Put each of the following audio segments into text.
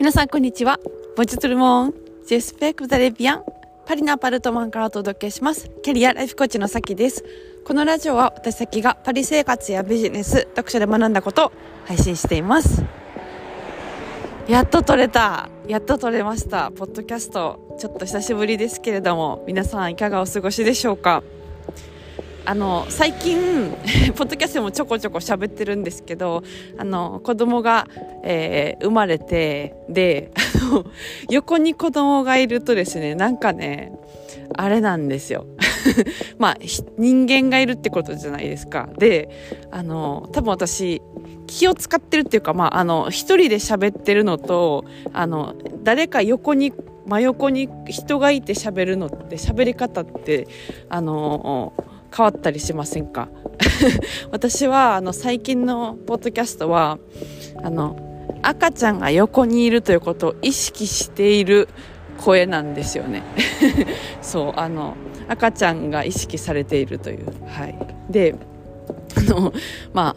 皆さんこんにちは。ボンジュトルモン。ジェスペクザレビアン。パリのアパルトマンからお届けします。キャリアライフコーチのさきです。このラジオは私さきがパリ生活やビジネス、読書で学んだことを配信しています。やっと撮れた。やっと撮れました。ポッドキャスト。ちょっと久しぶりですけれども、皆さんいかがお過ごしでしょうか？あの最近 ポッドキャストもちょこちょこ喋ってるんですけどあの子供が、えー、生まれてで 横に子供がいるとですねなんかねあれなんですよ。まあ人間がいるってことじゃないですか。であの多分私気を使ってるっていうかまああの一人で喋ってるのとあの誰か横に真横に人がいて喋るのって喋り方ってあの変わったりしませんか？私はあの最近のポッドキャストはあの赤ちゃんが横にいるということを意識している声なんですよね。そうあの赤ちゃんが意識されているという。はい。であのまあ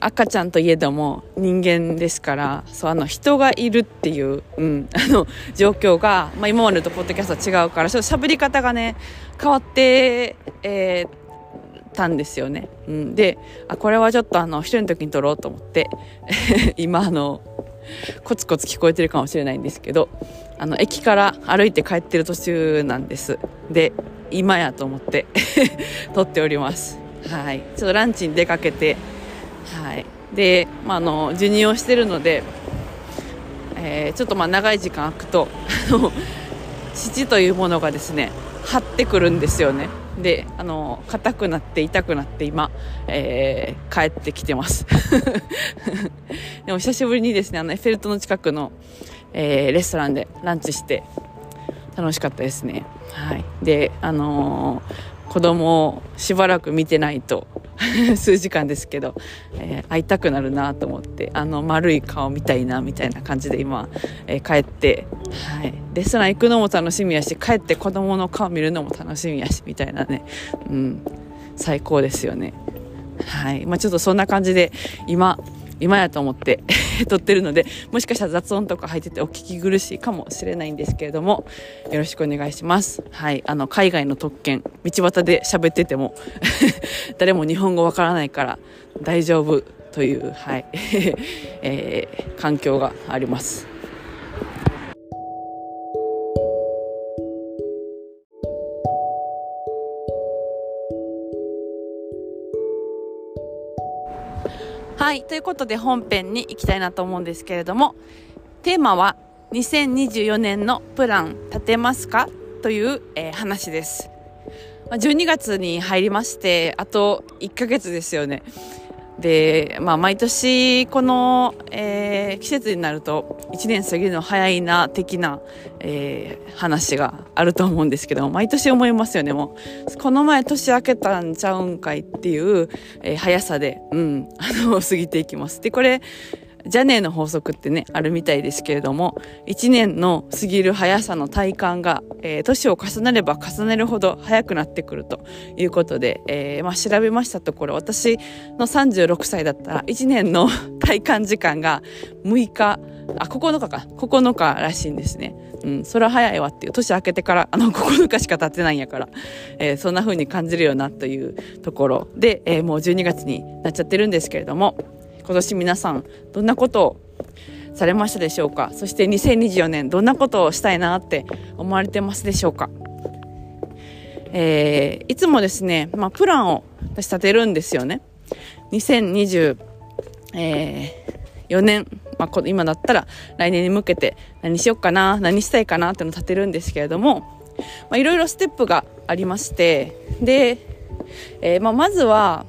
赤ちゃんといえども人間ですからそうあの人がいるっていう、うん、あの状況が、まあ、今までとポッドキャストは違うからちょっと喋り方がね変わって、えー、たんですよね、うん、であこれはちょっとあの一人の時に撮ろうと思って 今あのコツコツ聞こえてるかもしれないんですけどあの駅から歩いて帰ってる途中なんです。で今やと思って 撮っております。はい。ちょっとランチに出かけてはい。で、まあ、あの授乳をしてるので、えー、ちょっとまあ長い時間空くと父というものがですね張ってくるんですよね。であの硬くなって痛くなって今、えー、帰ってきてます。でも久しぶりにですねあのエッフェル塔の近くの、えー、レストランでランチして楽しかったですね。はい。であのー、子供をしばらく見てないと 数時間ですけど、えー、会いたくなるなと思ってあの丸い顔見たいなみたいな感じで今、えー、帰って、はい、レストラン行くのも楽しみやし帰って子供の顔見るのも楽しみやしみたいなね、うん、最高ですよね。はい。まあ、ちょっとそんな感じで今今やと思って 撮ってるのでもしかしたら雑音とか入っててお聞き苦しいかもしれないんですけれどもよろしくお願いします。はいあの海外の特権道端で喋ってても 誰も日本語わからないから大丈夫というはい、えー、環境があります。はい。ということで本編に行きたいなと思うんですけれども、テーマは2024年のプラン立てますか？という、えー、話です。12月に入りまして、あと1ヶ月ですよね。で、まあ、毎年この、えー、季節になると1年過ぎるの早いな的な、えー、話があると思うんですけど毎年思いますよね。もうこの前年明けたんちゃうんかいっていう、えー、速さで、うん、あの過ぎていきます。でこれジャネーの法則ってね、あるみたいですけれども、1年の過ぎる速さの体感が、えー、年を重ねれば重ねるほど速くなってくるということで、えー、まあ、調べましたところ、私の36歳だったら、1年の体感時間が6日、あ、9日か、9日らしいんですね。うん、それは早いわっていう、年明けてから、あの、9日しか経ってないんやから、えー、そんな風に感じるよなというところで、え、もう12月になっちゃってるんですけれども、今年皆さんどんなことをされましたでしょうか？そして2024年どんなことをしたいなって思われてますでしょうか？えー、いつもですね、まあ、プランを私立てるんですよね。2024、えー、年、まあ、今だったら来年に向けて何しようかな、何したいかなっていうのを立てるんですけれども、まあ、いろいろステップがありまして、で、えー、まあ、まずは、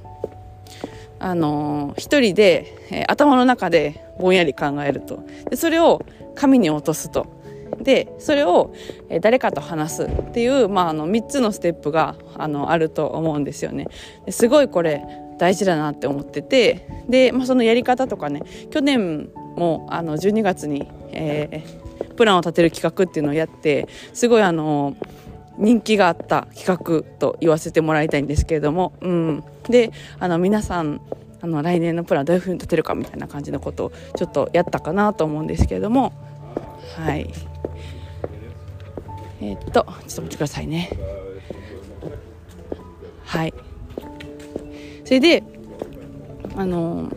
あのー、一人で、えー、頭の中でぼんやり考えると。でそれを紙に落とすと。でそれを、誰かと話すっていう、まあ、あの3つのステップがあのあると思うんですよね。すごいこれ大事だなって思ってて。で、まあ、そのやり方とかね去年もあの12月に、えー、プランを立てる企画っていうのをやってすごいあの人気があった企画と言わせてもらいたいんですけれども、うん、であの皆さんあの来年のプランどういうふうに立てるかみたいな感じのことをちょっとやったかなと思うんですけれども。はい。えー、っとちょっと待ってくださいね。はい。それであの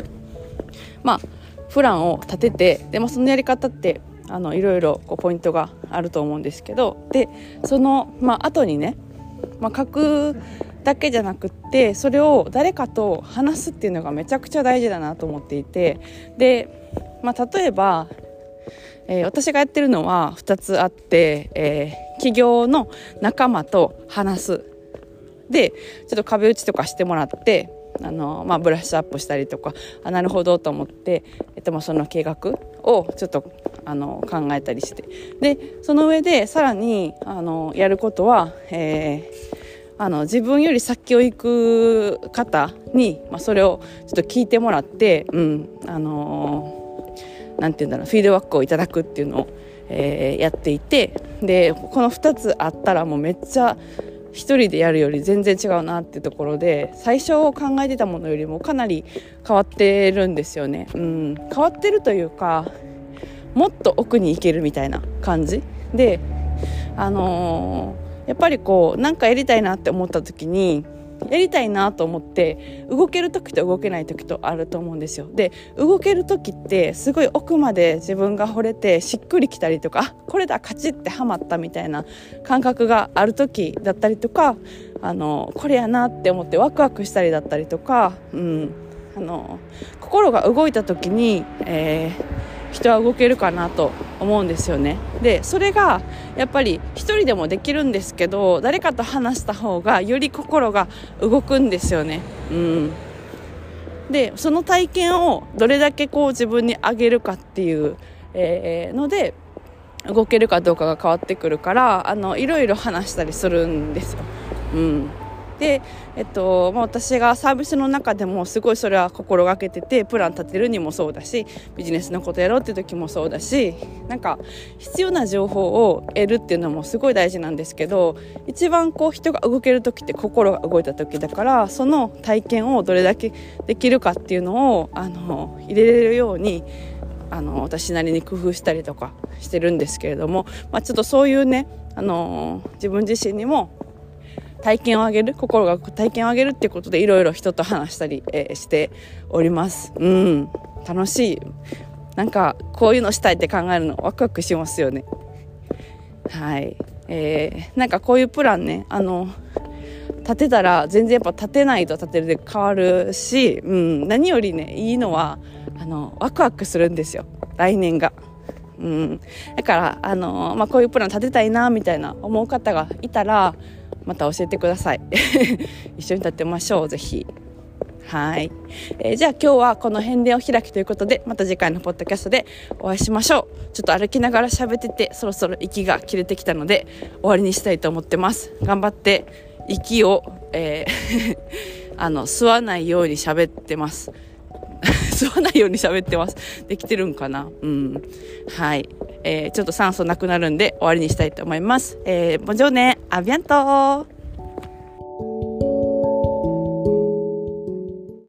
まあプランを立ててで、まあ、そのやり方ってあのいろいろこうポイントがあると思うんですけどでその、まあ後にね、まあ、書くだけじゃなくってそれを誰かと話すっていうのがめちゃくちゃ大事だなと思っていてで、まあ、例えば、えー、私がやってるのは2つあって、えー、企業の仲間と話す。でちょっと壁打ちとかしてもらってあの、まあ、ブラッシュアップしたりとかあなるほどと思って、えっと、まあその計画をちょっとあの考えたりしてでその上でさらにあのやることは、えーあの自分より先を行く方に、まあ、それをちょっと聞いてもらって、うんあのー、なんて言うんだろうフィードバックをいただくっていうのを、えー、やっていてでこの2つあったらもうめっちゃ一人でやるより全然違うなっていうところで最初考えてたものよりもかなり変わってるんですよね。うん、変わってるというかもっと奥に行けるみたいな感じ。であのー、やっぱりこうなんかやりたいなって思った時にやりたいなと思って動ける時と動けない時とあると思うんですよ。で動ける時ってすごい奥まで自分が惚れてしっくりきたりとかあこれだカチッてはまったみたいな感覚がある時だったりとかあのこれやなって思ってワクワクしたりだったりとか、うん、あの心が動いた時に、えー人は動けるかなと思うんですよね。でそれがやっぱり一人でもできるんですけど誰かと話した方がより心が動くんですよね。うん。でその体験をどれだけこう自分にあげるかっていう、えー、ので動けるかどうかが変わってくるからあのいろいろ話したりするんですよ、うん、で、えっとまあ、私がサービスの中でもすごいそれは心がけててプラン立てるにもそうだしビジネスのことやろうっていう時もそうだしなんか必要な情報を得るっていうのもすごい大事なんですけど一番こう人が動ける時って心が動いた時だからその体験をどれだけできるかっていうのをあの入れれるようにあの私なりに工夫したりとかしてるんですけれども、まあ、ちょっとそういうねあの自分自身にも体験を上げる心が体験を上げるっていうことでいろいろ人と話したり、えー、しております。うん。楽しい。なんかこういうのしたいって考えるのワクワクしますよね。はい。えー、なんかこういうプランねあの立てたら全然やっぱ立てないと立てるで変わるし、うん、何よりねいいのはあのワクワクするんですよ。来年が。うん、だからあの、まあ、こういうプラン立てたいなみたいな思う方がいたらまた教えてください。一緒に立てましょうぜひ。はい、えー、じゃあ今日はこの辺でお開きということでまた次回のポッドキャストでお会いしましょう。ちょっと歩きながら喋っててそろそろ息が切れてきたので終わりにしたいと思ってます。頑張って息を、えー あの吸わないように喋ってます。吸わないように喋ってます。できてるんかな？うん。はい。えー、ちょっと酸素なくなるんで終わりにしたいと思います。えー、ボンジョーネ、アビアント